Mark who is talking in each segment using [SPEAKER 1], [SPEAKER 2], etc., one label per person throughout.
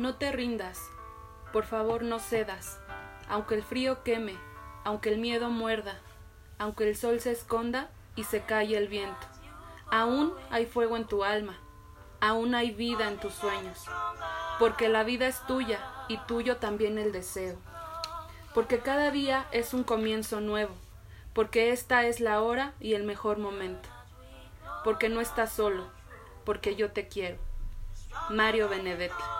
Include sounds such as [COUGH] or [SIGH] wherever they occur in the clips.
[SPEAKER 1] No te rindas, por favor no cedas, aunque el frío queme, aunque el miedo muerda, aunque el sol se esconda y se calle el viento. Aún hay fuego en tu alma, aún hay vida en tus sueños, porque la vida es tuya y tuyo también el deseo, porque cada día es un comienzo nuevo, porque esta es la hora y el mejor momento, porque no estás solo, porque yo te quiero. Mario Benedetti.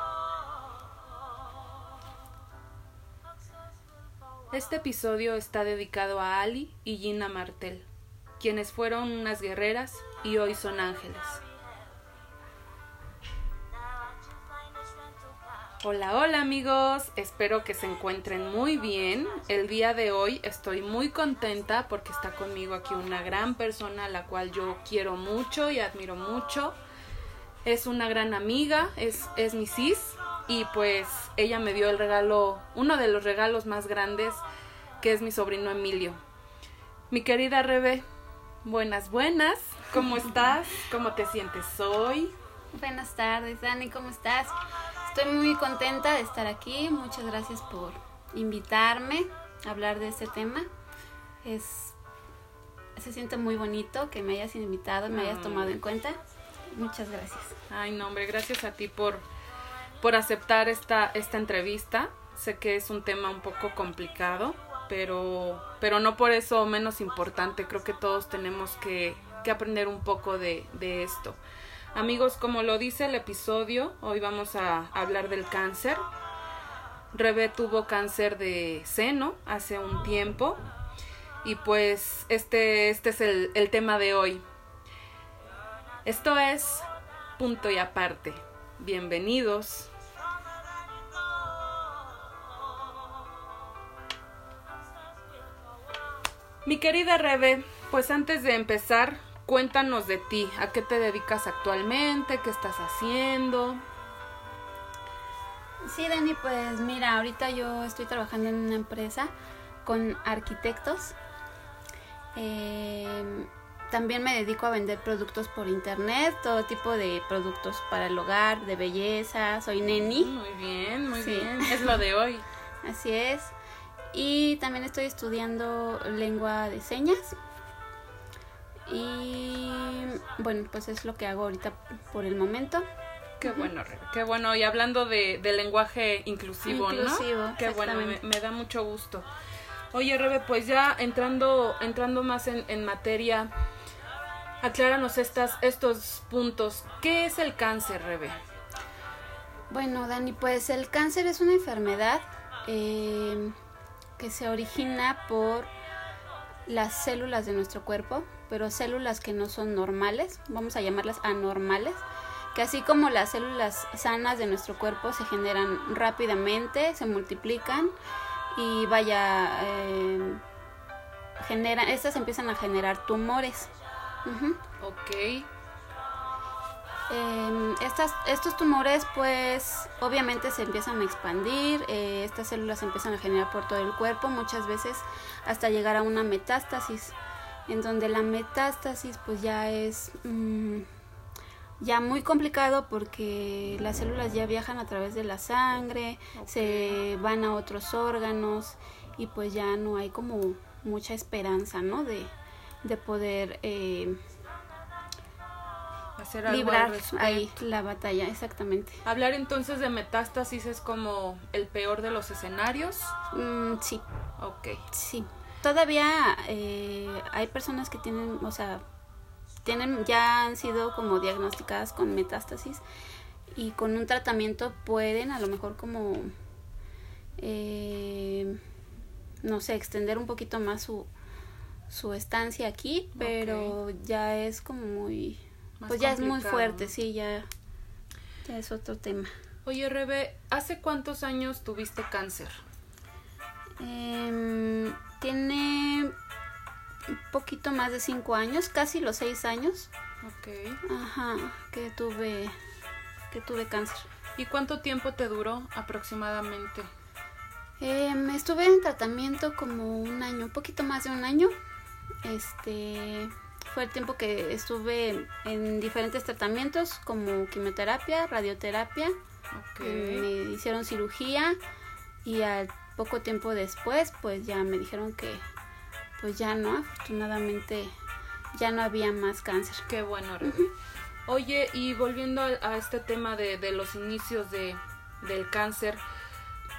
[SPEAKER 1] Este episodio está dedicado a Ali y Gina Martel, quienes fueron unas guerreras y hoy son ángeles. Hola, hola amigos, espero que se encuentren muy bien. El día de hoy estoy muy contenta porque está conmigo aquí una gran persona a la cual yo quiero mucho y admiro mucho. Es una gran amiga, es, es mi sis y pues ella me dio el regalo, uno de los regalos más grandes, que es mi sobrino Emilio. Mi querida Rebe, buenas, buenas, ¿cómo [LAUGHS] estás? ¿Cómo te sientes hoy?
[SPEAKER 2] Buenas tardes, Dani, ¿cómo estás? Estoy muy contenta de estar aquí, muchas gracias por invitarme a hablar de este tema. Es se siente muy bonito que me hayas invitado me hayas tomado en cuenta. Muchas gracias.
[SPEAKER 1] Ay, no, hombre, gracias a ti por por aceptar esta, esta entrevista. Sé que es un tema un poco complicado, pero, pero no por eso menos importante. Creo que todos tenemos que, que aprender un poco de, de esto. Amigos, como lo dice el episodio, hoy vamos a hablar del cáncer. Rebe tuvo cáncer de seno hace un tiempo y pues este, este es el, el tema de hoy. Esto es punto y aparte. Bienvenidos. Mi querida Rebe, pues antes de empezar, cuéntanos de ti, a qué te dedicas actualmente, qué estás haciendo.
[SPEAKER 2] Sí, Dani, pues mira, ahorita yo estoy trabajando en una empresa con arquitectos. Eh, también me dedico a vender productos por internet, todo tipo de productos para el hogar, de belleza, soy neni.
[SPEAKER 1] Muy bien, muy sí. bien, es [LAUGHS] lo de hoy.
[SPEAKER 2] Así es. Y también estoy estudiando lengua de señas. Y bueno, pues es lo que hago ahorita por el momento.
[SPEAKER 1] Qué bueno, Rebe. Qué bueno. Y hablando de, de lenguaje inclusivo,
[SPEAKER 2] Inclusivo,
[SPEAKER 1] ¿no? Qué bueno, me, me, da mucho gusto. Oye, Rebe, pues ya entrando, entrando más en, en materia, acláranos estas, estos puntos. ¿Qué es el cáncer, Rebe?
[SPEAKER 2] Bueno, Dani, pues el cáncer es una enfermedad eh, que se origina por las células de nuestro cuerpo, pero células que no son normales, vamos a llamarlas anormales, que así como las células sanas de nuestro cuerpo se generan rápidamente, se multiplican y vaya, eh, generan, estas empiezan a generar tumores. Uh.
[SPEAKER 1] Ok.
[SPEAKER 2] Eh, estas, estos tumores pues obviamente se empiezan a expandir, eh, estas células se empiezan a generar por todo el cuerpo, muchas veces hasta llegar a una metástasis, en donde la metástasis pues ya es mmm, ya muy complicado porque las células ya viajan a través de la sangre, okay. se van a otros órganos y pues ya no hay como mucha esperanza, ¿no? De, de poder... Eh,
[SPEAKER 1] Hacer algo
[SPEAKER 2] librar ahí la batalla, exactamente.
[SPEAKER 1] Hablar entonces de metástasis es como el peor de los escenarios.
[SPEAKER 2] Mm, sí.
[SPEAKER 1] Ok.
[SPEAKER 2] Sí. Todavía eh, hay personas que tienen, o sea, tienen, ya han sido como diagnosticadas con metástasis y con un tratamiento pueden a lo mejor como, eh, no sé, extender un poquito más su, su estancia aquí, pero okay. ya es como muy más pues ya es muy fuerte, sí, ya, ya es otro tema.
[SPEAKER 1] Oye, Rebe, ¿hace cuántos años tuviste cáncer?
[SPEAKER 2] Eh, tiene un poquito más de cinco años, casi los seis años.
[SPEAKER 1] Ok.
[SPEAKER 2] Ajá, que tuve, que tuve cáncer.
[SPEAKER 1] ¿Y cuánto tiempo te duró aproximadamente?
[SPEAKER 2] Eh, estuve en tratamiento como un año, un poquito más de un año. Este, fue el tiempo que estuve en diferentes tratamientos como quimioterapia, radioterapia. Me hicieron cirugía y al poco tiempo después pues ya me dijeron que pues ya no, afortunadamente ya no había más cáncer.
[SPEAKER 1] Qué bueno. Oye, y volviendo a, este tema de, de los inicios de, del cáncer,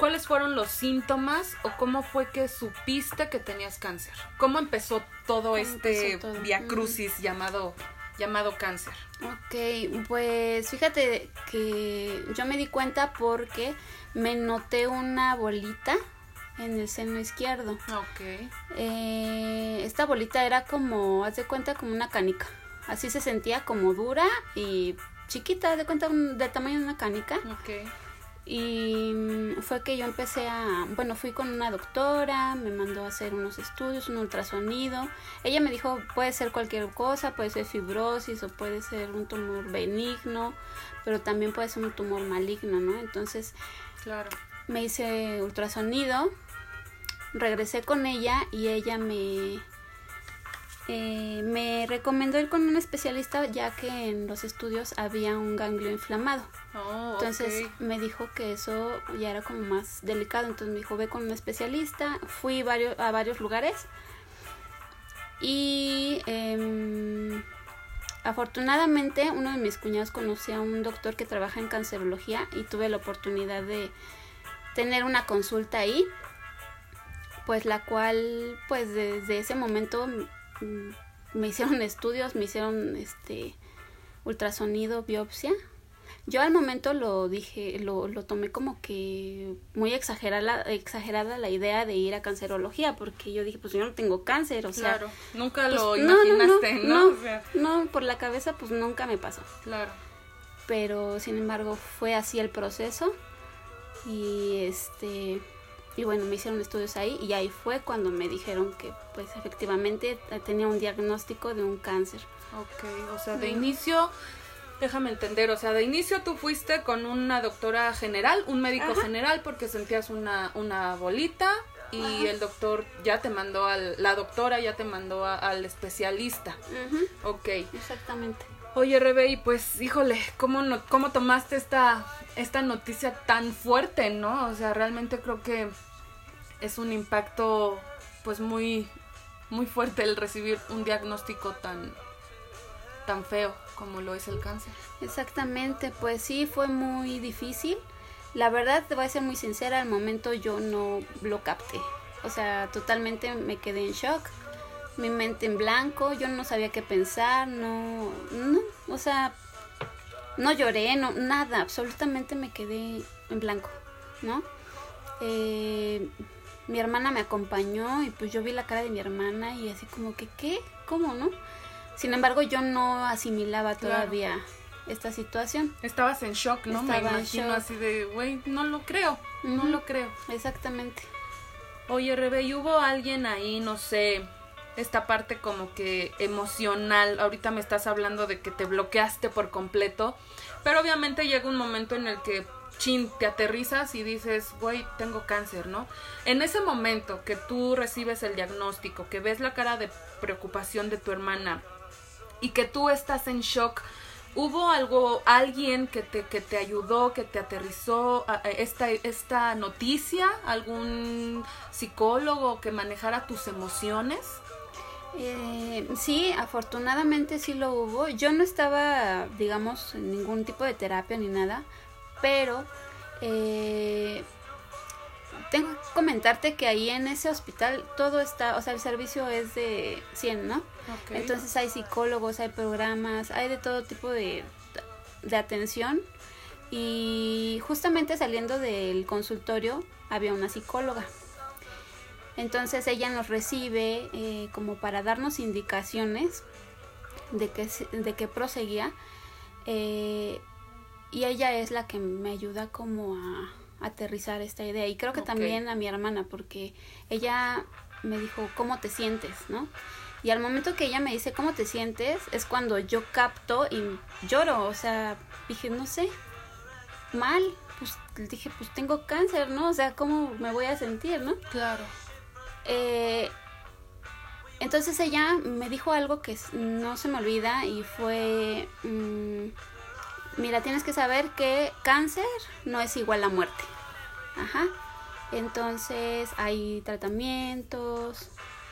[SPEAKER 1] ¿cuáles fueron los síntomas o cómo fue que supiste que tenías cáncer? ¿Cómo empezó todo este via crucis llamado llamado cáncer?
[SPEAKER 2] Ok, pues fíjate que yo me di cuenta porque me noté una bolita en el seno izquierdo.
[SPEAKER 1] Ok.
[SPEAKER 2] Eh, esta bolita era como, haz de cuenta, como una canica. Así se sentía como dura y chiquita, haz de cuenta, del tamaño de una canica.
[SPEAKER 1] Ok.
[SPEAKER 2] Y mm, fue que yo empecé a, bueno, fui con una doctora, me mandó a hacer unos estudios, un ultrasonido. Ella me dijo, puede ser cualquier cosa, puede ser fibrosis o puede ser un tumor benigno, pero también puede ser un tumor maligno, ¿no? Entonces,
[SPEAKER 1] claro.
[SPEAKER 2] me hice ultrasonido, regresé con ella y ella me eh, me recomendó ir con un especialista ya que en los estudios había un ganglio inflamado.
[SPEAKER 1] Oh,
[SPEAKER 2] entonces me dijo que eso ya era como más delicado. Entonces me dijo, ve con un especialista. Fui varios, a varios lugares. Y em, afortunadamente uno de mis cuñados conocía a un doctor que trabaja en cancerología y tuve la oportunidad de tener una consulta ahí. Pues la cual, pues desde ese momento me hicieron [LAUGHS] estudios, me hicieron este ultrasonido, biopsia. Yo al momento lo dije, lo, lo tomé como que muy exagerada, exagerada la idea de ir a cancerología, porque yo dije, pues yo no tengo cáncer, o
[SPEAKER 1] sea.
[SPEAKER 2] Claro,
[SPEAKER 1] nunca pues, lo imaginaste, ¿no?
[SPEAKER 2] No, por la cabeza pues nunca me pasó.
[SPEAKER 1] Claro.
[SPEAKER 2] Pero sin embargo fue así el proceso y este y bueno, me hicieron estudios ahí y ahí fue cuando me dijeron que pues efectivamente tenía un diagnóstico de un cáncer.
[SPEAKER 1] Ok, o sea, de inicio, déjame entender, o sea, de inicio tú fuiste con una doctora general, un médico general porque sentías una, una bolita y el doctor ya te mandó al, la doctora ya te mandó al especialista. Ok.
[SPEAKER 2] Exactamente.
[SPEAKER 1] Oye, Rebe, y pues, híjole, ¿cómo, no, ¿cómo tomaste esta, esta noticia tan fuerte, no? O sea, realmente creo que es un impacto, pues, muy, muy fuerte el recibir un diagnóstico tan, tan feo como lo es el cáncer.
[SPEAKER 2] Exactamente, pues sí, fue muy difícil. La verdad, te voy a ser muy sincera, al momento yo no lo capté. O sea, totalmente me quedé en shock mi mente en blanco, yo no sabía qué pensar, no, no, o sea, no lloré, no, nada, absolutamente me quedé en blanco, ¿no? Eh, mi hermana me acompañó y pues yo vi la cara de mi hermana y así como que, ¿qué? ¿Cómo, no? Sin embargo, yo no asimilaba todavía esta situación.
[SPEAKER 1] Estabas en shock, ¿no? me imagino así de, güey, no lo creo, no lo creo.
[SPEAKER 2] Exactamente.
[SPEAKER 1] Oye, Rebe, ¿y hubo alguien ahí, no sé, esta parte como que emocional. Ahorita me estás hablando de que te bloqueaste por completo, pero obviamente llega un momento en el que chin, te aterrizas y dices, güey, tengo cáncer, ¿no? En ese momento que tú recibes el diagnóstico, que ves la cara de preocupación de tu hermana y que tú estás en shock, ¿hubo algo, alguien que te, que te ayudó, que te aterrizó esta, esta noticia? ¿Algún psicólogo que manejara tus emociones?
[SPEAKER 2] Eh, sí, afortunadamente sí lo hubo. Yo no estaba, digamos, en ningún tipo de terapia ni nada, pero eh, tengo que comentarte que ahí en ese hospital todo está, o sea, el servicio es de 100, ¿no? Entonces hay psicólogos, hay programas, hay de todo tipo de, de atención. Y justamente saliendo del consultorio había una psicóloga. Entonces ella nos recibe eh, como para darnos indicaciones de que, de que proseguía. Eh, y ella es la que me ayuda como a, aterrizar esta idea. Y creo que también a mi hermana, porque ella me dijo, ¿cómo te sientes? ¿No? Y al momento que ella me dice, ¿cómo te sientes? Es cuando yo capto y lloro. O sea, dije, no sé, mal. Pues dije, pues tengo cáncer, ¿no? O sea, ¿cómo me voy a sentir, ¿no?
[SPEAKER 1] Claro.
[SPEAKER 2] Eh, entonces ella me dijo algo que no se me olvida y fue, mm, mira, tienes que saber que cáncer no es igual a muerte. Ajá. Entonces hay tratamientos,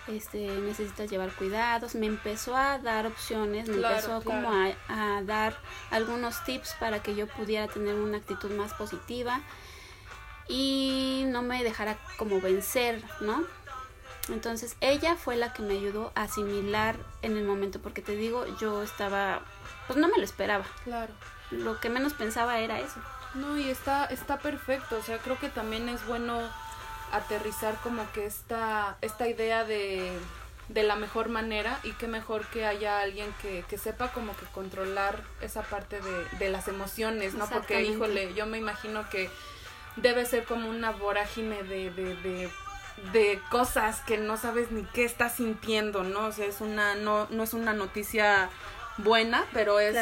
[SPEAKER 2] este, necesitas llevar cuidados. Me empezó a dar opciones, me empezó como a, a, dar algunos tips para que yo pudiera tener una actitud más positiva y no me dejara como vencer, ¿no? Entonces ella fue la que me ayudó a asimilar en el momento, porque te digo, yo estaba, pues no me lo esperaba.
[SPEAKER 1] Claro.
[SPEAKER 2] Lo que menos pensaba era eso.
[SPEAKER 1] No, y está, está perfecto, o sea, creo que también es bueno aterrizar como que esta, esta idea de, de la mejor manera y qué mejor que haya alguien que, que sepa como que controlar esa parte de, de las emociones, ¿no? Porque, híjole, yo me imagino que debe ser como una vorágine de, de, de de cosas que no sabes ni qué estás sintiendo, ¿no? O sea, es una, no, no es una noticia buena, pero es,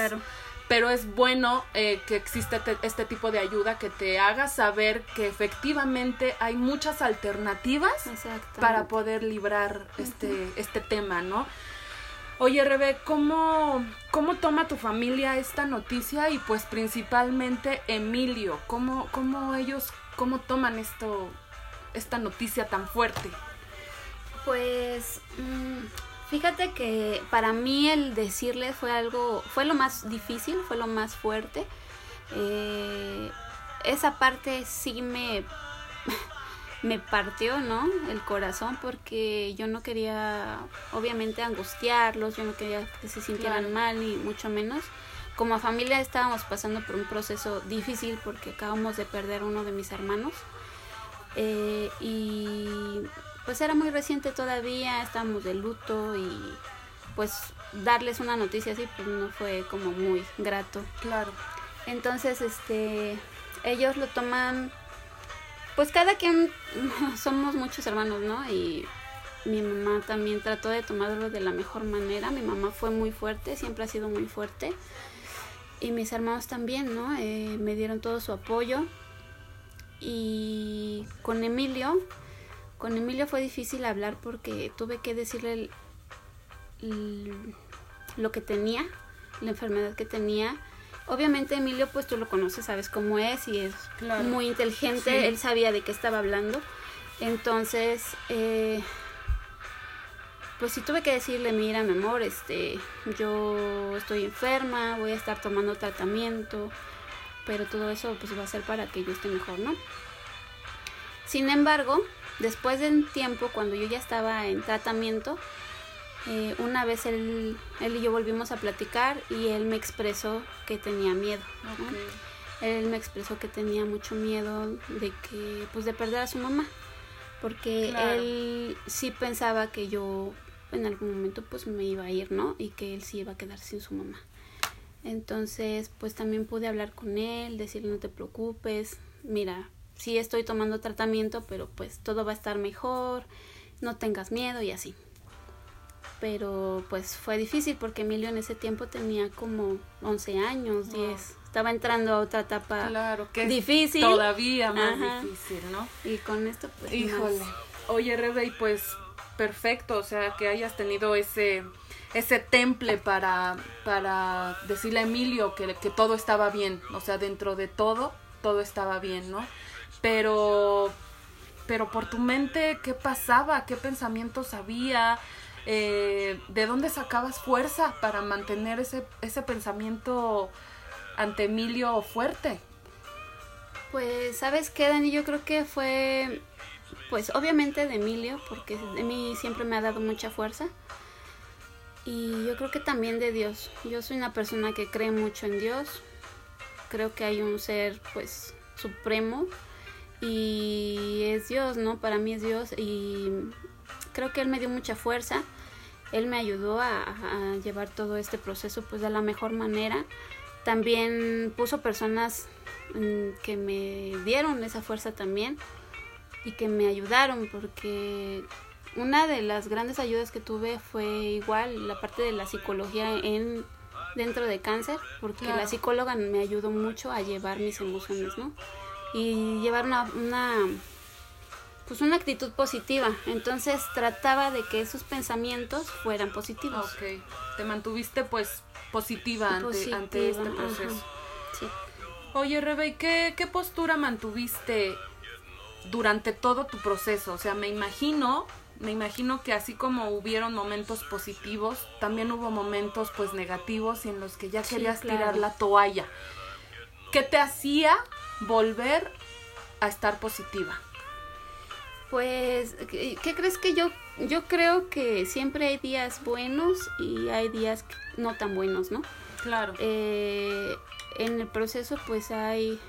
[SPEAKER 1] pero es bueno eh, que exista este tipo de ayuda que te haga saber que efectivamente hay muchas alternativas para poder librar este, este tema, ¿no? Oye, Rebe, ¿cómo, ¿cómo toma tu familia esta noticia? Y pues principalmente Emilio, ¿cómo, cómo ellos, cómo toman esto, esta noticia tan fuerte?
[SPEAKER 2] Pues mm, fíjate que para mí el decirle fue algo, fue lo más difícil, fue lo más fuerte. Eh, esa parte sí me, [LAUGHS] me partió, ¿no? El corazón porque yo no quería, obviamente, angustiarlos, yo no quería que se sintieran mal, ni mucho menos. Como familia estábamos pasando por un proceso difícil porque acabamos de perder uno de mis hermanos. Eh, y pues era muy reciente todavía, estábamos de luto y pues darles una noticia así pues no fue como muy grato.
[SPEAKER 1] Claro.
[SPEAKER 2] Entonces, este, ellos lo toman, pues cada quien, [LAUGHS] somos muchos hermanos, ¿no? Y mi mamá también trató de tomarlo de la mejor manera. Mi mamá fue muy fuerte, siempre ha sido muy fuerte. Y mis hermanos también, ¿no? Eh, me dieron todo su apoyo. Y con Emilio, con Emilio fue difícil hablar porque tuve que decirle lo que tenía, la enfermedad que tenía. Obviamente Emilio, pues tú lo conoces, sabes cómo es y es muy inteligente, él sabía de qué estaba hablando. Entonces, eh, pues sí tuve que decirle, mira, mi amor, este, yo estoy enferma, voy a estar tomando tratamiento, pero todo eso pues va a ser para que yo esté mejor, ¿no? Sin embargo, después de un tiempo, cuando yo ya estaba en tratamiento, eh, una vez él, él, y yo volvimos a platicar y él me expresó que tenía miedo. Él me expresó que tenía mucho miedo de que, pues de perder a su mamá, porque él sí pensaba que yo en algún momento pues me iba a ir, ¿no? Y que él sí iba a quedar sin su mamá. Entonces, pues también pude hablar con él, decirle no te preocupes, mira, sí estoy tomando tratamiento, pero pues todo va a estar mejor, no tengas miedo y así. Pero pues fue difícil porque Emilio en ese tiempo tenía como 11 años, 10. Estaba entrando a otra etapa
[SPEAKER 1] claro, que
[SPEAKER 2] difícil.
[SPEAKER 1] Todavía más difícil, ¿no?
[SPEAKER 2] Y con esto pues...
[SPEAKER 1] Híjole. Oye, Rebe, pues perfecto, o sea, que hayas tenido ese ese temple para, para decirle a Emilio que, que todo estaba bien, o sea, dentro de todo, todo estaba bien, ¿no? Pero, pero por tu mente, ¿qué pasaba? ¿Qué pensamientos había? Eh, ¿De dónde sacabas fuerza para mantener ese, ese pensamiento ante Emilio fuerte?
[SPEAKER 2] Pues, ¿sabes qué, Dani? Yo creo que fue, pues, obviamente de Emilio, porque de mí siempre me ha dado mucha fuerza. Y yo creo que también de Dios. Yo soy una persona que cree mucho en Dios. Creo que hay un ser, pues, supremo. Y es Dios, ¿no? Para mí es Dios. Y creo que Él me dio mucha fuerza. Él me ayudó a, llevar todo este proceso, pues, de la mejor manera. También puso personas mm, que me dieron esa fuerza también y que me ayudaron porque una de las grandes ayudas que tuve fue igual la parte de la psicología en dentro de cáncer, porque la psicóloga me ayudó mucho a llevar mis emociones, ¿no? Y llevar una, una pues una actitud positiva. Entonces trataba de que esos pensamientos fueran positivos.
[SPEAKER 1] Ok, te mantuviste pues positiva, ante, ante, este proceso. Sí. Oye, Rebe, ¿qué, ¿qué postura mantuviste durante todo tu proceso? O sea, me imagino, me imagino que así como hubieron momentos positivos, también hubo momentos pues negativos y en los que ya querías tirar la toalla. ¿Qué te hacía volver a estar positiva?
[SPEAKER 2] Pues, ¿qué, crees que yo? Yo creo que siempre hay días buenos y hay días no tan buenos, ¿no?
[SPEAKER 1] Claro.
[SPEAKER 2] Eh, en el proceso, pues hay.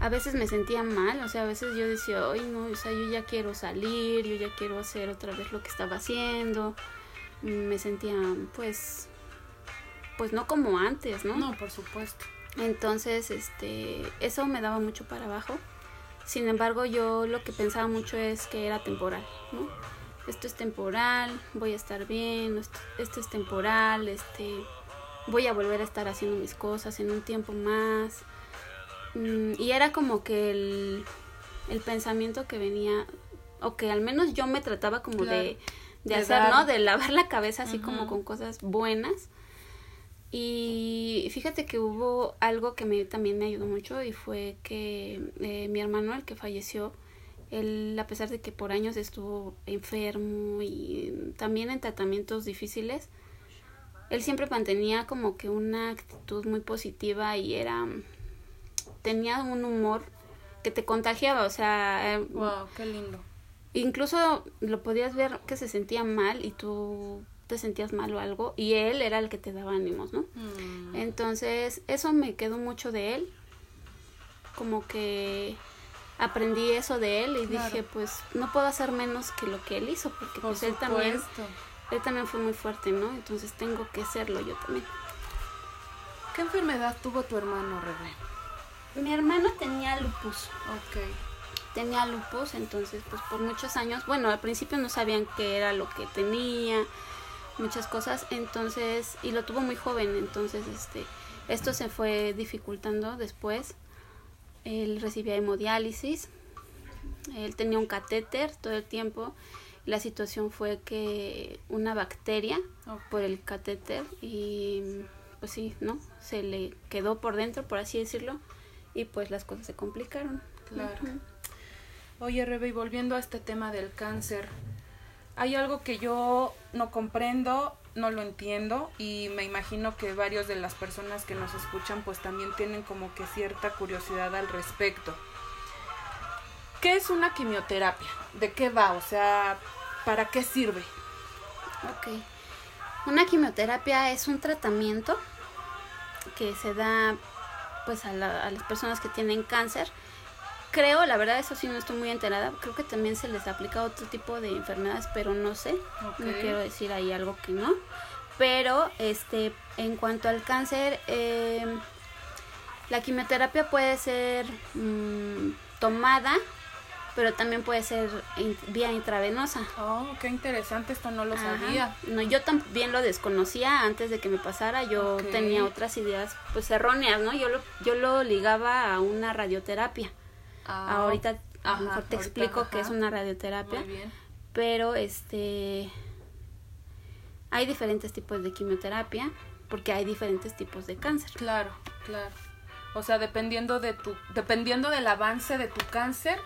[SPEAKER 2] A veces me sentía mal, o sea, a veces yo decía, ay, no, o sea, yo ya quiero salir, yo ya quiero hacer otra vez lo que estaba haciendo. Me sentía, pues, pues no como antes, ¿no?
[SPEAKER 1] No, por supuesto.
[SPEAKER 2] Entonces, este, eso me daba mucho para abajo. Sin embargo, yo lo que pensaba mucho es que era temporal, ¿no? Esto es temporal, voy a estar bien, esto, es temporal, este, voy a volver a estar haciendo mis cosas en un tiempo más. Mm, y era como que el, el pensamiento que venía, o que al menos yo me trataba como de, de, hacer, ¿no? De lavar la cabeza así como con cosas buenas. Y fíjate que hubo algo que me, también me ayudó mucho y fue que eh, mi hermano, el que falleció, él, a pesar de que por años estuvo enfermo y también en tratamientos difíciles, él siempre mantenía como que una actitud muy positiva y era tenía un humor que te contagiaba, o sea,
[SPEAKER 1] wow, eh, qué lindo.
[SPEAKER 2] Incluso lo podías ver que se sentía mal y tú te sentías mal o algo y él era el que te daba ánimos, ¿no? Mm. Entonces, eso me quedó mucho de él. Como que aprendí eso de él y dije, pues no puedo hacer menos que lo que él hizo, porque pues él también él también fue muy fuerte, ¿no? Entonces tengo que serlo yo también.
[SPEAKER 1] ¿Qué enfermedad tuvo tu hermano, Rebe?
[SPEAKER 2] Mi hermano tenía lupus.
[SPEAKER 1] Ok.
[SPEAKER 2] Tenía lupus, entonces pues por muchos años, bueno, al principio no sabían qué era lo que tenía, muchas cosas, entonces, y lo tuvo muy joven, entonces, este, esto se fue dificultando después. Él recibía hemodiálisis, él tenía un catéter todo el tiempo. La situación fue que una bacteria por el catéter y pues sí, ¿no? Se le quedó por dentro, por así decirlo, y pues las cosas se complicaron.
[SPEAKER 1] Claro. Oye, Rebe, y volviendo a este tema del cáncer, hay algo que yo no comprendo, no lo entiendo y me imagino que varios de las personas que nos escuchan pues también tienen como que cierta curiosidad al respecto. ¿Qué es una quimioterapia? ¿De qué va? O sea, ¿para qué sirve?
[SPEAKER 2] Ok. Una quimioterapia es un tratamiento que se da pues a, a las personas que tienen cáncer creo, la verdad, eso sí no estoy muy enterada. Creo que también se les aplica otro tipo de enfermedades, pero no sé. No quiero decir ahí algo que no. Pero, este, en cuanto al cáncer, em, la quimioterapia puede ser mm, tomada, pero también puede ser vía intravenosa.
[SPEAKER 1] Oh, qué interesante, esto no lo sabía.
[SPEAKER 2] No, yo también lo desconocía antes de que me pasara, yo tenía otras ideas pues erróneas, ¿no? Yo lo, yo lo ligaba a una radioterapia. Ah, ahorita a lo mejor te explico que es una radioterapia. Pero este hay diferentes tipos de quimioterapia porque hay diferentes tipos de cáncer.
[SPEAKER 1] Claro, claro. O sea, dependiendo de tu dependiendo del avance de tu cáncer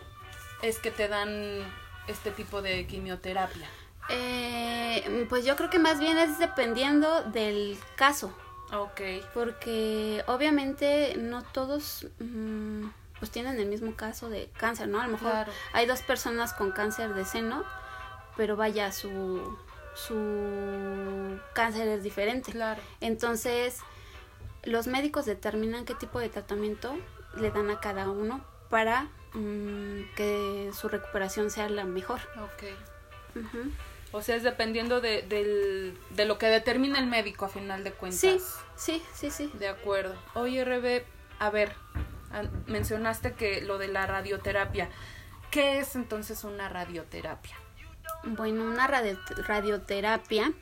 [SPEAKER 1] es que te dan este tipo de quimioterapia.
[SPEAKER 2] Eh, pues yo creo que más bien es dependiendo del caso.
[SPEAKER 1] Ok.
[SPEAKER 2] Porque obviamente no todos mm, pues tienen el mismo caso de cáncer, ¿no? A lo mejor hay dos personas con cáncer de seno, pero vaya, su, su cáncer es diferente.
[SPEAKER 1] Claro.
[SPEAKER 2] Entonces, los médicos determinan qué tipo de tratamiento le dan a cada uno para mm, que su recuperación sea la mejor.
[SPEAKER 1] Ok. O sea, es dependiendo de, del, de lo que determina el médico a final de cuentas.
[SPEAKER 2] Sí, sí, sí, sí.
[SPEAKER 1] De acuerdo. Oye, Rebe, a ver, mencionaste que lo de la radioterapia. ¿Qué es entonces una radioterapia?
[SPEAKER 2] Bueno, una radioterapia,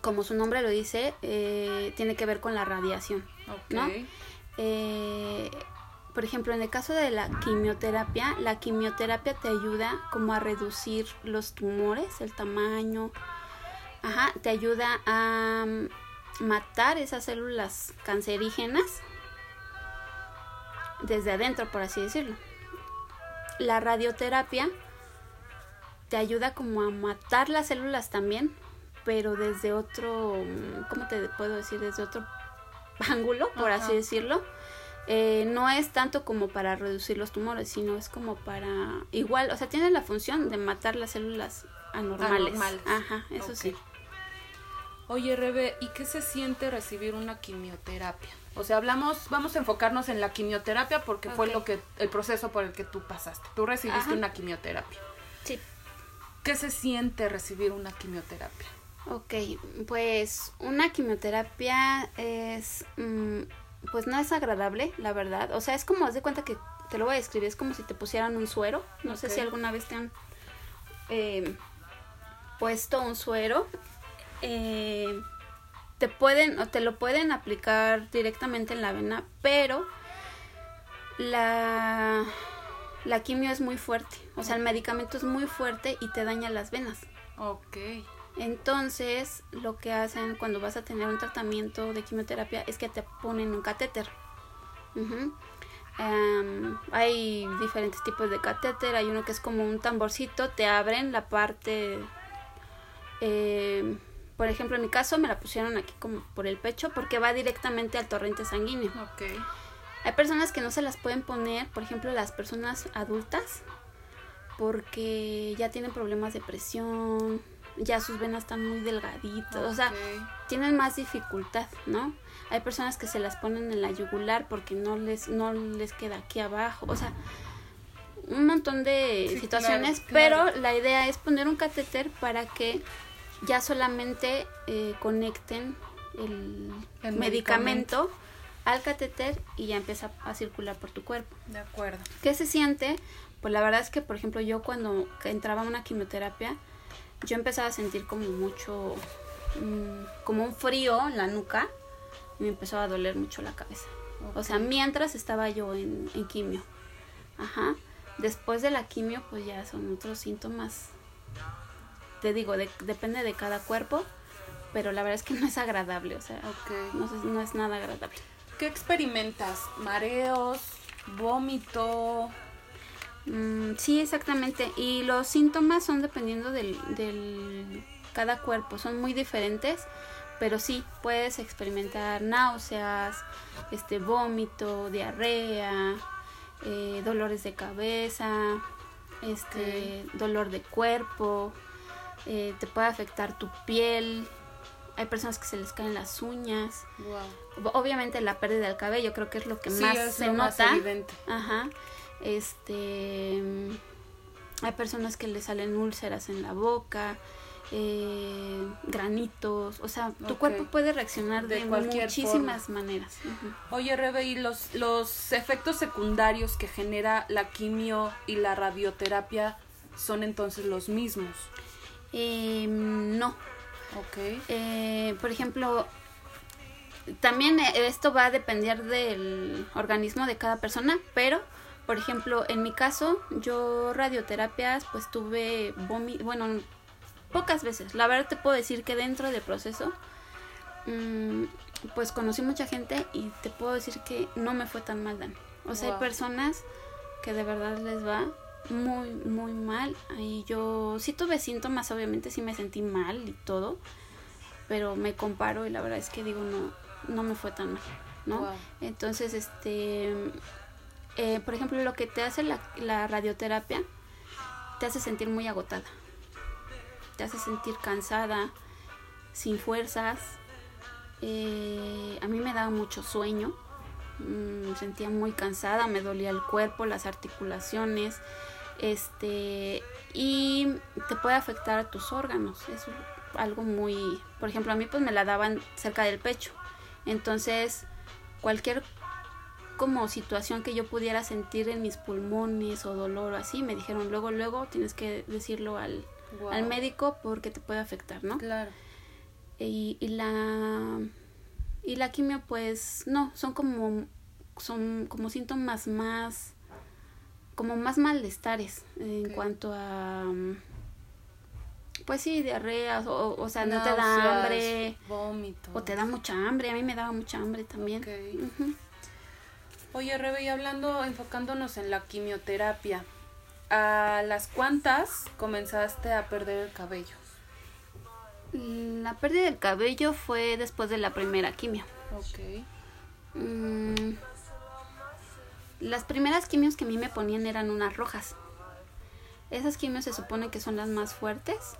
[SPEAKER 2] como su nombre lo dice, eh, tiene que ver con la radiación. ¿no? Eh, por ejemplo, en el caso de la quimioterapia, la quimioterapia te ayuda como a reducir los tumores, el tamaño, ajá, te ayuda a mm, matar esas células cancerígenas desde adentro, por así decirlo. La radioterapia te ayuda como a matar las células también, pero desde otro, ¿cómo te puedo decir? Desde otro [LAUGHS] ángulo, por así decirlo. Eh, no es tanto como para reducir los tumores, sino es como para igual, o sea, tiene la función de matar las células anormales. Ajá, eso sí.
[SPEAKER 1] Oye, Rebe, ¿y qué se siente recibir una quimioterapia? O sea, hablamos, vamos a enfocarnos en la quimioterapia porque fue lo que el proceso por el que tú pasaste. Tú recibiste una quimioterapia.
[SPEAKER 2] Sí.
[SPEAKER 1] ¿Qué se siente recibir una quimioterapia?
[SPEAKER 2] Ok, pues una quimioterapia es, mm, pues no es agradable, la verdad. O sea, es como, haz de cuenta que te lo voy a describir, es como si te pusieran un suero. No sé si alguna vez te han eh, puesto un suero. Eh, te pueden o te lo pueden aplicar directamente en la vena, pero la, la quimio es muy fuerte. O sea, el medicamento es muy fuerte y te daña las venas.
[SPEAKER 1] Ok.
[SPEAKER 2] Entonces, lo que hacen cuando vas a tener un tratamiento de quimioterapia es que te ponen un catéter. Em, hay diferentes tipos de catéter. Hay uno que es como un tamborcito, te abren la parte. Eh, por ejemplo, en mi caso me la pusieron aquí como por el pecho porque va directamente al torrente sanguíneo.
[SPEAKER 1] Okay.
[SPEAKER 2] Hay personas que no se las pueden poner, por ejemplo, las personas adultas, porque ya tienen problemas de presión, ya sus venas están muy delgaditas, o sea, tienen más dificultad, ¿no? Hay personas que se las ponen en la yugular porque no les no les queda aquí abajo, o sea, un montón de situaciones, pero la idea es poner un catéter para que ya solamente eh, conecten el, medicamento, al catéter y ya empieza a circular por tu cuerpo.
[SPEAKER 1] De acuerdo.
[SPEAKER 2] ¿Qué se siente? Pues la verdad es que, por ejemplo, yo cuando entraba a una quimioterapia, yo empezaba a sentir como mucho, mm, como un frío en la nuca y me empezó a doler mucho la cabeza. O sea, mientras estaba yo en, en quimio. Ajá. Después de la quimio, pues ya son otros síntomas te digo, depende de cada cuerpo, pero la verdad es que no es agradable, o sea, no, es, no es nada agradable.
[SPEAKER 1] ¿Qué experimentas? ¿Mareos? ¿Vómito?
[SPEAKER 2] Mm, sí, exactamente. Y los síntomas son dependiendo del, del cada cuerpo, son muy diferentes, pero sí, puedes experimentar náuseas, este vómito, diarrea, eh, dolores de cabeza, este dolor de cuerpo, eh, te puede afectar tu piel, hay personas que se les caen las uñas. Obviamente la pérdida del cabello creo que es lo que más se nota. Ajá. Este hay personas que le salen úlceras en la boca, eh, granitos, o sea, tu cuerpo puede reaccionar de, muchísimas maneras.
[SPEAKER 1] Oye, Rebe, ¿y los, los efectos secundarios que genera la quimio y la radioterapia son entonces los mismos?
[SPEAKER 2] Eh, no.
[SPEAKER 1] Ok.
[SPEAKER 2] Eh, por ejemplo, también eh, esto va a depender del organismo de cada persona, pero, por ejemplo, en mi caso, yo radioterapias, pues tuve bueno, pocas veces. La verdad te puedo decir que dentro del proceso, mm, pues conocí mucha gente y te puedo decir que no me fue tan mal, Dan. O sea, hay personas que de verdad les va muy, muy mal. Y yo sí tuve síntomas, obviamente sí me sentí mal y todo, pero me comparo y la verdad es que digo, no, no me fue tan mal, ¿no? Entonces, este, eh, por ejemplo, lo que te hace la, radioterapia, te hace sentir muy agotada, te hace sentir cansada, sin fuerzas. Eh, a mí me daba mucho sueño, mm, me sentía muy cansada, me dolía el cuerpo, las articulaciones, este y te puede afectar a tus órganos. Es algo muy por ejemplo a mí pues me la daban cerca del pecho. Entonces cualquier como situación que yo pudiera sentir en mis pulmones o dolor o así me dijeron luego luego tienes que decirlo al, al médico porque te puede afectar no
[SPEAKER 1] claro
[SPEAKER 2] y, y la y la quimio pues no son como son como síntomas más, como más malestares en cuanto a, pues sí, diarreas, o, o sea, no te da hambre,
[SPEAKER 1] Vómito.
[SPEAKER 2] o te da mucha hambre, a mí me daba mucha hambre también.
[SPEAKER 1] Ok.
[SPEAKER 2] Ujú.
[SPEAKER 1] Oye, Rebe, y hablando, enfocándonos en la quimioterapia, ¿a las cuántas comenzaste a perder el cabello?
[SPEAKER 2] La pérdida del cabello fue después de la primera quimio.
[SPEAKER 1] Ok.
[SPEAKER 2] Mm, las primeras quimios que a mí me ponían eran unas rojas. Esas quimios se supone que son las más fuertes.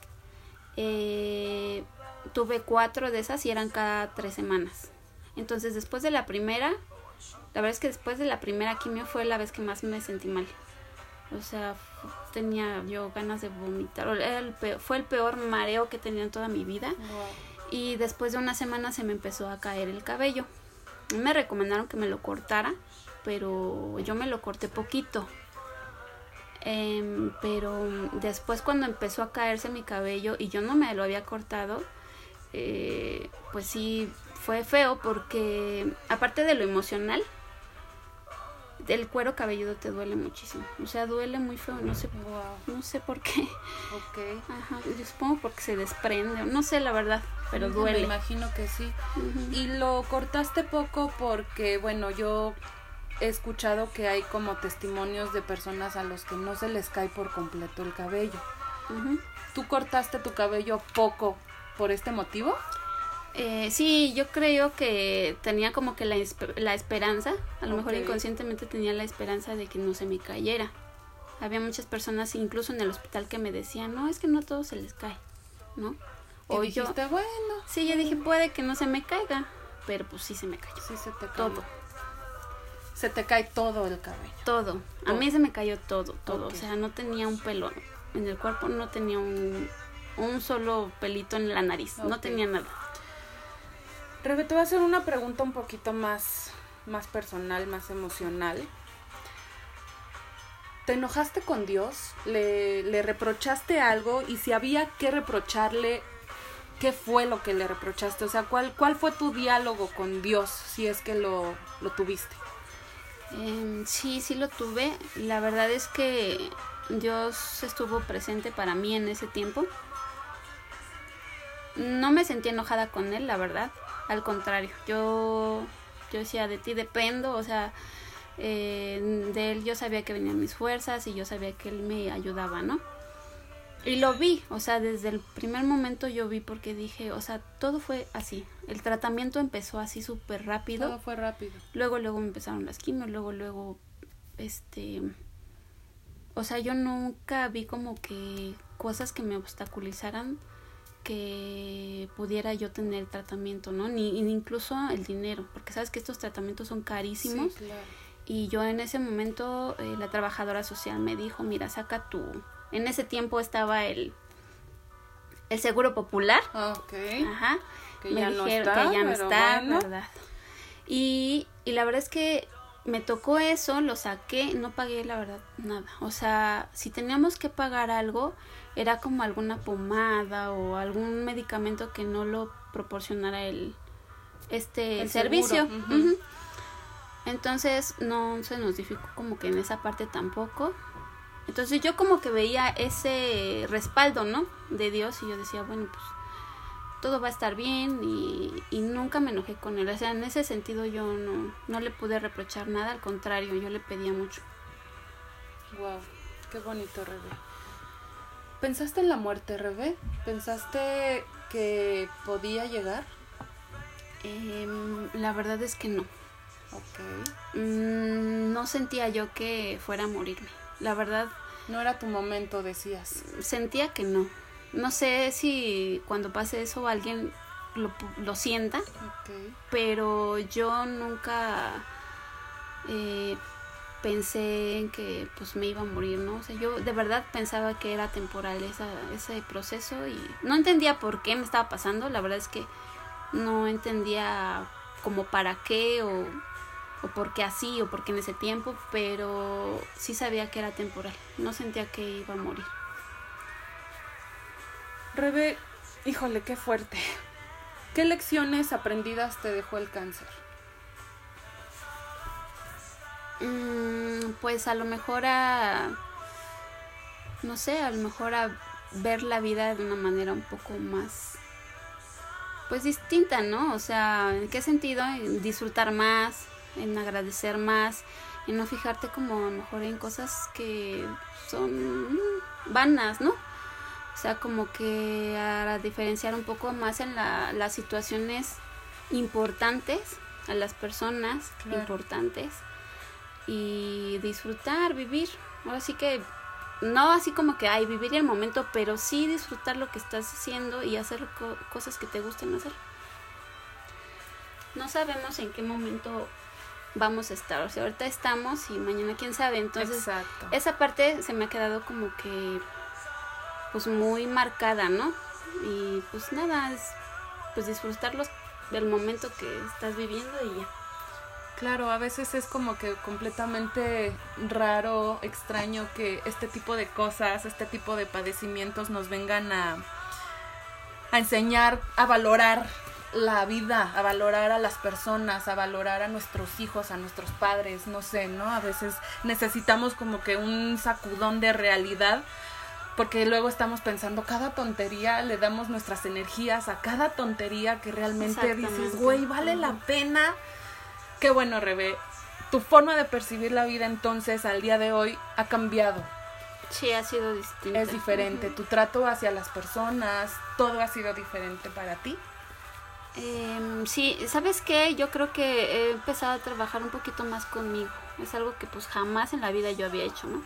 [SPEAKER 2] Eh, tuve cuatro de esas y eran cada tres semanas. Entonces después de la primera, la verdad es que después de la primera quimio fue la vez que más me sentí mal. O sea, tenía yo ganas de vomitar. El fue el peor mareo que he tenido en toda mi vida y después de una semana se me empezó a caer el cabello. Me recomendaron que me lo cortara, pero yo me lo corté poquito. Em, pero después cuando empezó a caerse mi cabello y yo no me lo había cortado, eh, pues sí fue feo porque aparte de lo emocional, el cuero cabelludo te duele muchísimo. O sea, duele muy feo, no sé,
[SPEAKER 1] Wow.
[SPEAKER 2] no sé por qué.
[SPEAKER 1] Ok.
[SPEAKER 2] Ajá, yo supongo porque se desprende, no sé la verdad, pero
[SPEAKER 1] Me
[SPEAKER 2] duele.
[SPEAKER 1] imagino que sí. Y lo cortaste poco porque, bueno, yo he escuchado que hay como testimonios de personas a los que no se les cae por completo el cabello.
[SPEAKER 2] Ujú.
[SPEAKER 1] ¿Tú cortaste tu cabello poco por este motivo?
[SPEAKER 2] Eh, sí, yo creo que tenía como que la, la esperanza, a lo mejor inconscientemente tenía la esperanza de que no se me cayera. Había muchas personas, incluso en el hospital, que me decían, no, es que no a todos se les cae, ¿no?
[SPEAKER 1] Y
[SPEAKER 2] O yo,
[SPEAKER 1] dijiste, bueno,
[SPEAKER 2] sí, yo dije, puede que no se me caiga, pero pues sí se me cayó.
[SPEAKER 1] sí se te cae.
[SPEAKER 2] Todo,
[SPEAKER 1] Se te cae todo el cabello.
[SPEAKER 2] todo. A mí se me cayó todo, todo. O sea, no tenía un pelo en el cuerpo, no tenía un, un solo pelito en la nariz, no tenía nada.
[SPEAKER 1] Rebe, te voy a hacer una pregunta un poquito más, más personal, más emocional. ¿Te enojaste con Dios? ¿Le, ¿Le reprochaste algo? Y si había que reprocharle, ¿qué fue lo que le reprochaste? O sea, ¿cuál, cuál fue tu diálogo con Dios, si es que lo, lo tuviste?
[SPEAKER 2] Em, sí, sí lo tuve. La verdad es que Dios estuvo presente para mí en ese tiempo. No me sentí enojada con él, la verdad. Al contrario, yo, yo decía, de ti dependo, o sea, eh, de él yo sabía que venían mis fuerzas y yo sabía que él me ayudaba, ¿no? Y lo vi, o sea, desde el primer momento yo vi porque dije, o sea, todo fue así. El tratamiento empezó así súper rápido.
[SPEAKER 1] Todo fue rápido.
[SPEAKER 2] Luego, luego me empezaron las quimios, luego, luego, este, o sea, yo nunca vi como que cosas que me obstaculizaran que pudiera yo tener tratamiento, ¿no? Ni, ni incluso el dinero, porque sabes que estos tratamientos son carísimos
[SPEAKER 1] Sí, claro.
[SPEAKER 2] y yo en ese momento eh, la trabajadora social me dijo, mira, saca tu, en ese tiempo estaba el, el seguro popular,
[SPEAKER 1] Ah, Ok.
[SPEAKER 2] Ajá.
[SPEAKER 1] Que
[SPEAKER 2] me
[SPEAKER 1] ya no
[SPEAKER 2] dijeron
[SPEAKER 1] está,
[SPEAKER 2] que ya no está,
[SPEAKER 1] bueno.
[SPEAKER 2] ¿verdad? Y, y la verdad es que me tocó eso, lo saqué, no pagué la verdad nada. O sea, si teníamos que pagar algo, era como alguna pomada o algún medicamento que no lo proporcionara el este
[SPEAKER 1] El
[SPEAKER 2] servicio. Entonces no se nos dificultó como que en esa parte tampoco. Entonces yo como que veía ese respaldo, ¿no? De Dios y yo decía, bueno, pues todo va a estar bien y, y nunca me enojé con él. O sea, en ese sentido yo no, no le pude reprochar nada, al contrario, yo le pedía mucho.
[SPEAKER 1] Wow, qué bonito, Rebe. ¿Pensaste en la muerte, Rebe? ¿Pensaste que podía llegar?
[SPEAKER 2] Em, la verdad es que no.
[SPEAKER 1] Ok.
[SPEAKER 2] Mm, no sentía yo que fuera a morirme. La verdad,
[SPEAKER 1] No era tu momento, decías.
[SPEAKER 2] sentía que no. No sé si cuando pase eso alguien lo, lo sienta,
[SPEAKER 1] Ok.
[SPEAKER 2] pero yo nunca eh, pensé en que pues me iba a morir, ¿no? O sea, yo de verdad pensaba que era temporal esa, ese proceso y no entendía por qué me estaba pasando, la verdad es que no entendía como para qué o, o por qué así o por qué en ese tiempo, pero sí sabía que era temporal, no sentía que iba a morir.
[SPEAKER 1] Rebe, híjole, qué fuerte. ¿Qué lecciones aprendidas te dejó el cáncer?
[SPEAKER 2] Mm, pues a lo mejor a, no sé, a lo mejor a ver la vida de una manera un poco más, pues distinta, ¿no? O sea, ¿en qué sentido? En disfrutar más, en agradecer más, en no fijarte como a lo mejor en cosas que son mm, vanas, ¿no? O sea, como que a diferenciar un poco más en la, las situaciones importantes, a las personas importantes y disfrutar, vivir. Ahora sí que no así como que hay vivir el momento, pero sí disfrutar lo que estás haciendo y hacer cosas que te gusten hacer. No sabemos en qué momento vamos a estar, o sea, ahorita estamos y mañana quién sabe, entonces esa parte se me ha quedado como que pues muy marcada, ¿no? Y pues nada, es pues disfrutarlos del momento que estás viviendo y ya.
[SPEAKER 1] Claro, a veces es como que completamente raro, extraño que este tipo de cosas, este tipo de padecimientos nos vengan a, a enseñar a valorar la vida, a valorar a las personas, a valorar a nuestros hijos, a nuestros padres, no sé, ¿no? A veces necesitamos como que un sacudón de realidad porque luego estamos pensando cada tontería, le damos nuestras energías a cada tontería que realmente dices, güey, vale la pena Qué bueno, Rebe. Tu forma de percibir la vida entonces al día de hoy ha cambiado.
[SPEAKER 2] Sí, ha sido distinto.
[SPEAKER 1] Es diferente. Tu trato hacia las personas, todo ha sido diferente para ti.
[SPEAKER 2] Eh, sí, ¿sabes qué? Yo creo que he empezado a trabajar un poquito más conmigo. Es algo que pues jamás en la vida yo había hecho, ¿no?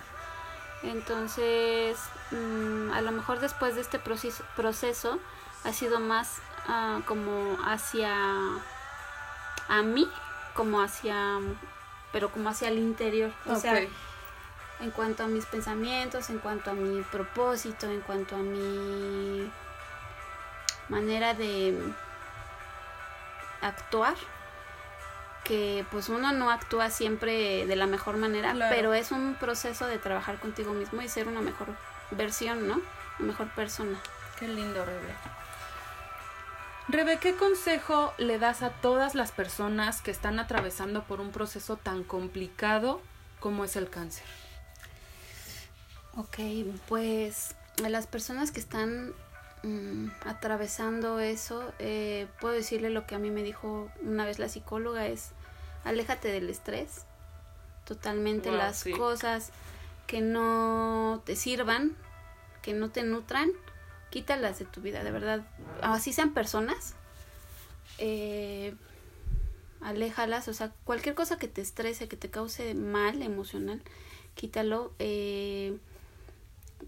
[SPEAKER 2] Entonces, mm, a lo mejor después de este proceso, proceso ha sido más ah, como hacia a mí como hacia, pero como hacia el interior. O sea, en cuanto a mis pensamientos, en cuanto a mi propósito, en cuanto a mi manera de actuar, que pues uno no actúa siempre de la mejor manera, pero es un proceso de trabajar contigo mismo y ser una mejor versión, ¿no? Una mejor persona.
[SPEAKER 1] Qué lindo, Rebe. Rebe, ¿qué consejo le das a todas las personas que están atravesando por un proceso tan complicado como es el cáncer?
[SPEAKER 2] Ok, pues a las personas que están mm, atravesando eso, eh, puedo decirle lo que a mí me dijo una vez la psicóloga, es aléjate del estrés, totalmente las cosas que no te sirvan, que no te nutran, quítalas de tu vida, de verdad. Así sean personas, eh, aléjalas, o sea, cualquier cosa que te estrese, que te cause mal emocional, quítalo. Eh,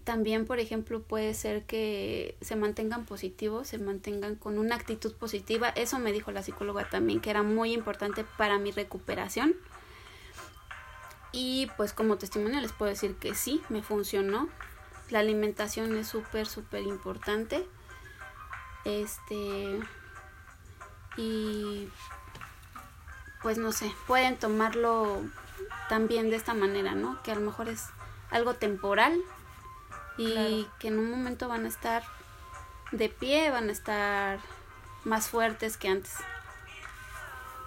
[SPEAKER 2] también, por ejemplo, puede ser que se mantengan positivos, se mantengan con una actitud positiva. Eso me dijo la psicóloga también, que era muy importante para mi recuperación. Y pues como testimonio les puedo decir que sí, me funcionó. La alimentación es súper, súper importante. Este. Y. Pues no sé, pueden tomarlo también de esta manera, ¿no? Que a lo mejor es algo temporal y que en un momento van a estar de pie, van a estar más fuertes que antes.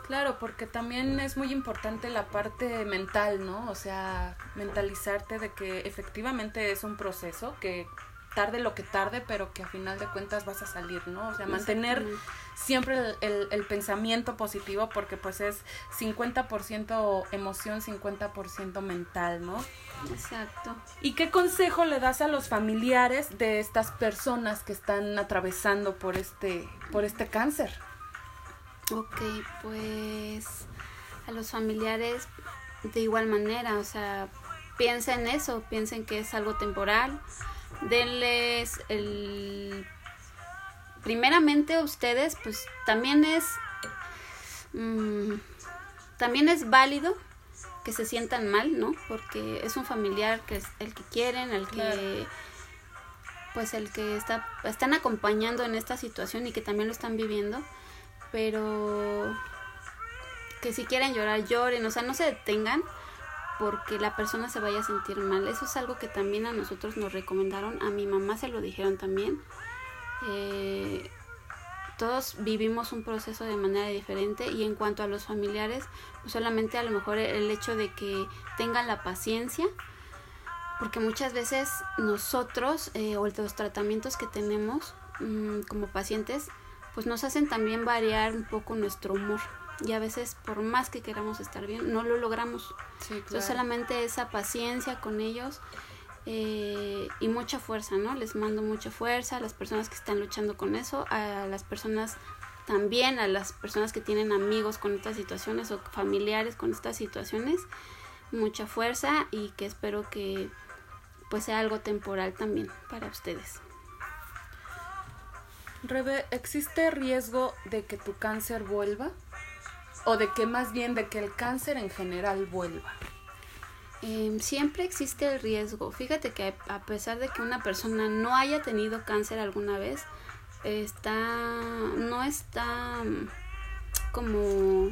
[SPEAKER 1] Claro, porque también es muy importante la parte mental, ¿no? O sea, mentalizarte de que efectivamente es un proceso, que tarde lo que tarde, pero que a final de cuentas vas a salir, ¿no? O sea, mantener siempre el, el, pensamiento positivo porque pues es 50% emoción, 50% mental, ¿no?
[SPEAKER 2] Exacto.
[SPEAKER 1] ¿Y qué consejo le das a los familiares de estas personas que están atravesando por este, por este cáncer?
[SPEAKER 2] Ok, pues a los familiares de igual manera, o sea, piensen eso, piensen que es algo temporal, denles el... Primeramente a ustedes, pues también es... Mm, también es válido que se sientan mal, ¿no? Porque es un familiar que es el que quieren, el que... pues el que está, están acompañando en esta situación y que también lo están viviendo pero que si quieren llorar, lloren, o sea, no se detengan porque la persona se vaya a sentir mal. Eso es algo que también a nosotros nos recomendaron, a mi mamá se lo dijeron también, eh, todos vivimos un proceso de manera diferente y en cuanto a los familiares, pues solamente a lo mejor el hecho de que tengan la paciencia, porque muchas veces nosotros eh, o los tratamientos que tenemos mm, como pacientes, pues nos hacen también variar un poco nuestro humor y a veces por más que queramos estar bien, no lo logramos. Entonces solamente esa paciencia con ellos eh, y mucha fuerza, ¿no? Les mando mucha fuerza a las personas que están luchando con eso, a las personas también, a las personas que tienen amigos con estas situaciones o familiares con estas situaciones, mucha fuerza y que espero que pues sea algo temporal también para ustedes.
[SPEAKER 1] Rebe, ¿existe riesgo de que tu cáncer vuelva? ¿O de que más bien de que el cáncer en general vuelva?
[SPEAKER 2] Em, siempre existe el riesgo. Fíjate que a pesar de que una persona no haya tenido cáncer alguna vez, está no está mm, como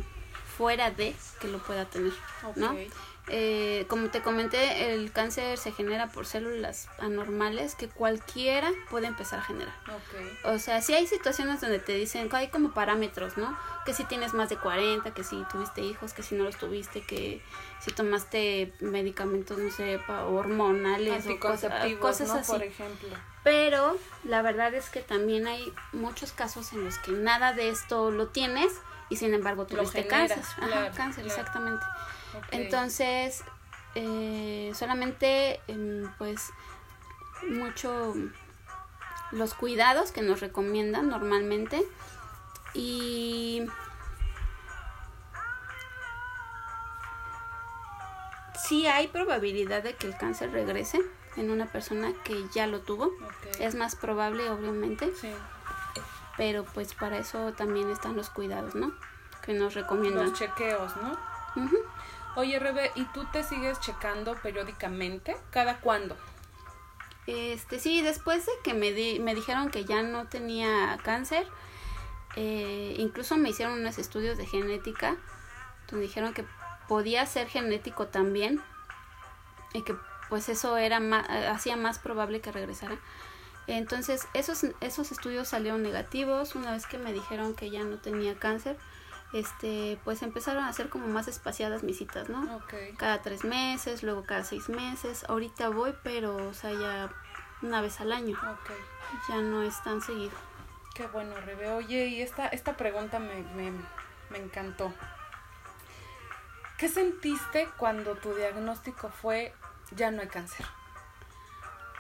[SPEAKER 2] fuera de que lo pueda tener, ¿no? Eh, como te comenté, el cáncer se genera por células anormales que cualquiera puede empezar a generar. O sea, si hay situaciones donde te dicen hay como parámetros, ¿no? Que si tienes más de 40, que si tuviste hijos, que si no los tuviste, que si tomaste medicamentos, no sé, hormonales o cosas, así.
[SPEAKER 1] Por ejemplo.
[SPEAKER 2] Pero la verdad es que también hay muchos casos en los que nada de esto lo tienes y sin embargo tuviste cáncer. Ajá, cáncer, exactamente. Entonces, eh, solamente, em, pues, mucho los cuidados que nos recomiendan normalmente y sí hay probabilidad de que el cáncer regrese en una persona que ya lo tuvo. Es más probable, obviamente. Pero pues para eso también están los cuidados, ¿no? Que nos recomiendan.
[SPEAKER 1] Los chequeos, ¿no? Oye, Rebe, ¿y tú te sigues checando periódicamente? ¿Cada cuándo?
[SPEAKER 2] Este, sí, después de que me, me dijeron que ya no tenía cáncer, eh, incluso me hicieron unos estudios de genética, donde dijeron que podía ser genético también, y que pues eso era más, hacía más probable que regresara. Entonces, esos, esos estudios salieron negativos una vez que me dijeron que ya no tenía cáncer este, pues empezaron a hacer como más espaciadas mis citas, ¿no? Cada tres meses, luego cada seis meses. Ahorita voy, pero, o sea, ya una vez al año. Ya no es tan seguido.
[SPEAKER 1] Qué bueno, Rebe. Oye, y esta, esta pregunta me, me, me encantó. ¿Qué sentiste cuando tu diagnóstico fue ya no hay cáncer?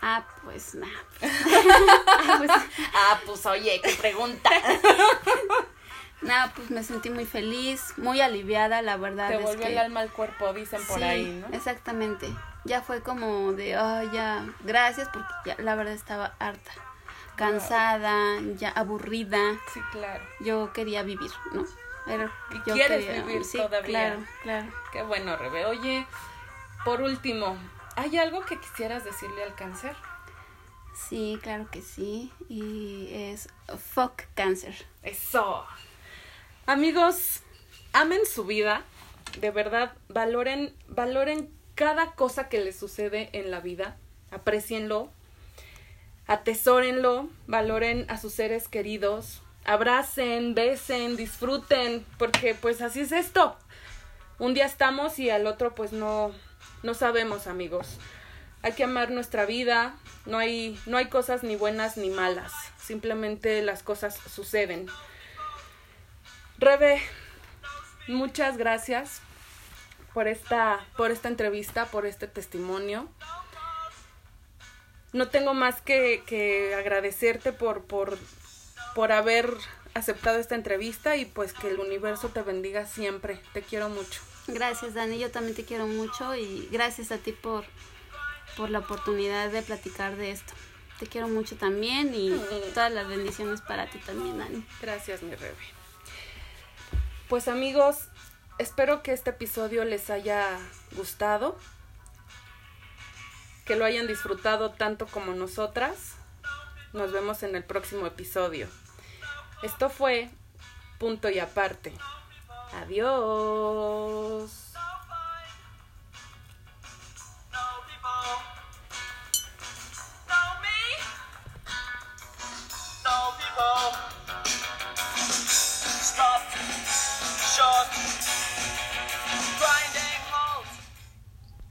[SPEAKER 2] Ah, pues nada. [LAUGHS] [LAUGHS]
[SPEAKER 1] ah, pues, ah, pues oye, qué pregunta. [LAUGHS]
[SPEAKER 2] Nada, pues me sentí muy feliz, muy aliviada, la verdad.
[SPEAKER 1] Te volvió el alma al cuerpo, dicen por ahí, ¿no?
[SPEAKER 2] Exactamente. Ya fue como de, oh, ya, gracias, porque ya, la verdad estaba harta, cansada, ya aburrida.
[SPEAKER 1] Sí, claro.
[SPEAKER 2] Yo quería vivir, ¿no?
[SPEAKER 1] Pero ¿Y quieres vivir todavía?
[SPEAKER 2] Claro, claro.
[SPEAKER 1] Qué bueno, Rebe. Oye, por último, ¿hay algo que quisieras decirle al cáncer?
[SPEAKER 2] Sí, claro que sí. Y es fuck cáncer.
[SPEAKER 1] Eso. Amigos, amen su vida, de verdad, valoren, valoren cada cosa que les sucede en la vida, aprecienlo, atesórenlo, valoren a sus seres queridos, abracen, besen, disfruten, porque pues así es esto. Un día estamos y al otro pues no, no sabemos, amigos. Hay que amar nuestra vida, no hay, no hay cosas ni buenas ni malas, simplemente las cosas suceden. Rebe, muchas gracias por esta, por esta entrevista, por este testimonio. No tengo más que, que agradecerte por, por, por haber aceptado esta entrevista y pues que el universo te bendiga siempre. Te quiero mucho.
[SPEAKER 2] Gracias, Dani. Yo también te quiero mucho y gracias a ti por, por la oportunidad de platicar de esto. Te quiero mucho también y todas las bendiciones para ti también, Dani.
[SPEAKER 1] Gracias, mi Rebe. Pues amigos, espero que este episodio les haya gustado, que lo hayan disfrutado tanto como nosotras. Nos vemos en el próximo episodio. Esto fue punto y aparte. Adiós.